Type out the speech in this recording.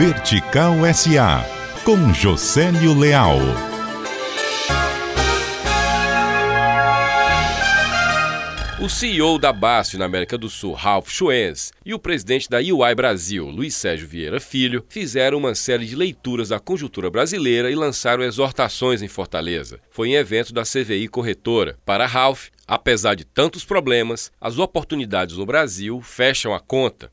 Vertical SA, com Josélio Leal. O CEO da BASF na América do Sul, Ralph Schwenz, e o presidente da UI Brasil, Luiz Sérgio Vieira Filho, fizeram uma série de leituras da conjuntura brasileira e lançaram exortações em Fortaleza. Foi em evento da CVI Corretora. Para Ralph, Apesar de tantos problemas, as oportunidades no Brasil fecham a conta